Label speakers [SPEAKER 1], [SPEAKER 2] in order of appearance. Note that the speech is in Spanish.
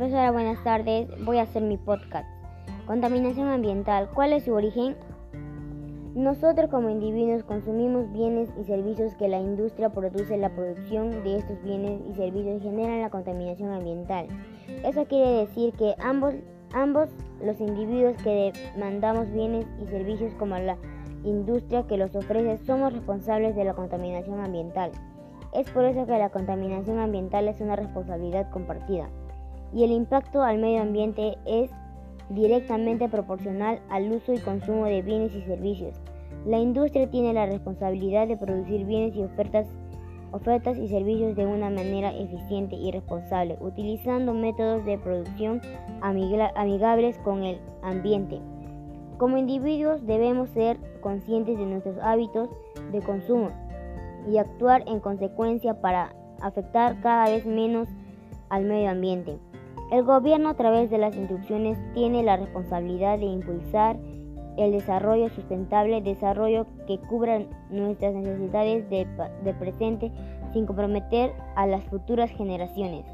[SPEAKER 1] profesora, buenas tardes. Voy a hacer mi podcast. Contaminación ambiental. ¿Cuál es su origen? Nosotros como individuos consumimos bienes y servicios que la industria produce. La producción de estos bienes y servicios generan la contaminación ambiental. Eso quiere decir que ambos, ambos los individuos que demandamos bienes y servicios como la industria que los ofrece somos responsables de la contaminación ambiental. Es por eso que la contaminación ambiental es una responsabilidad compartida y el impacto al medio ambiente es directamente proporcional al uso y consumo de bienes y servicios. La industria tiene la responsabilidad de producir bienes y ofertas, ofertas y servicios de una manera eficiente y responsable, utilizando métodos de producción amigables con el ambiente. Como individuos debemos ser conscientes de nuestros hábitos de consumo y actuar en consecuencia para afectar cada vez menos al medio ambiente. El gobierno a través de las instrucciones tiene la responsabilidad de impulsar el desarrollo sustentable, desarrollo que cubra nuestras necesidades de, presente sin comprometer a las futuras generaciones.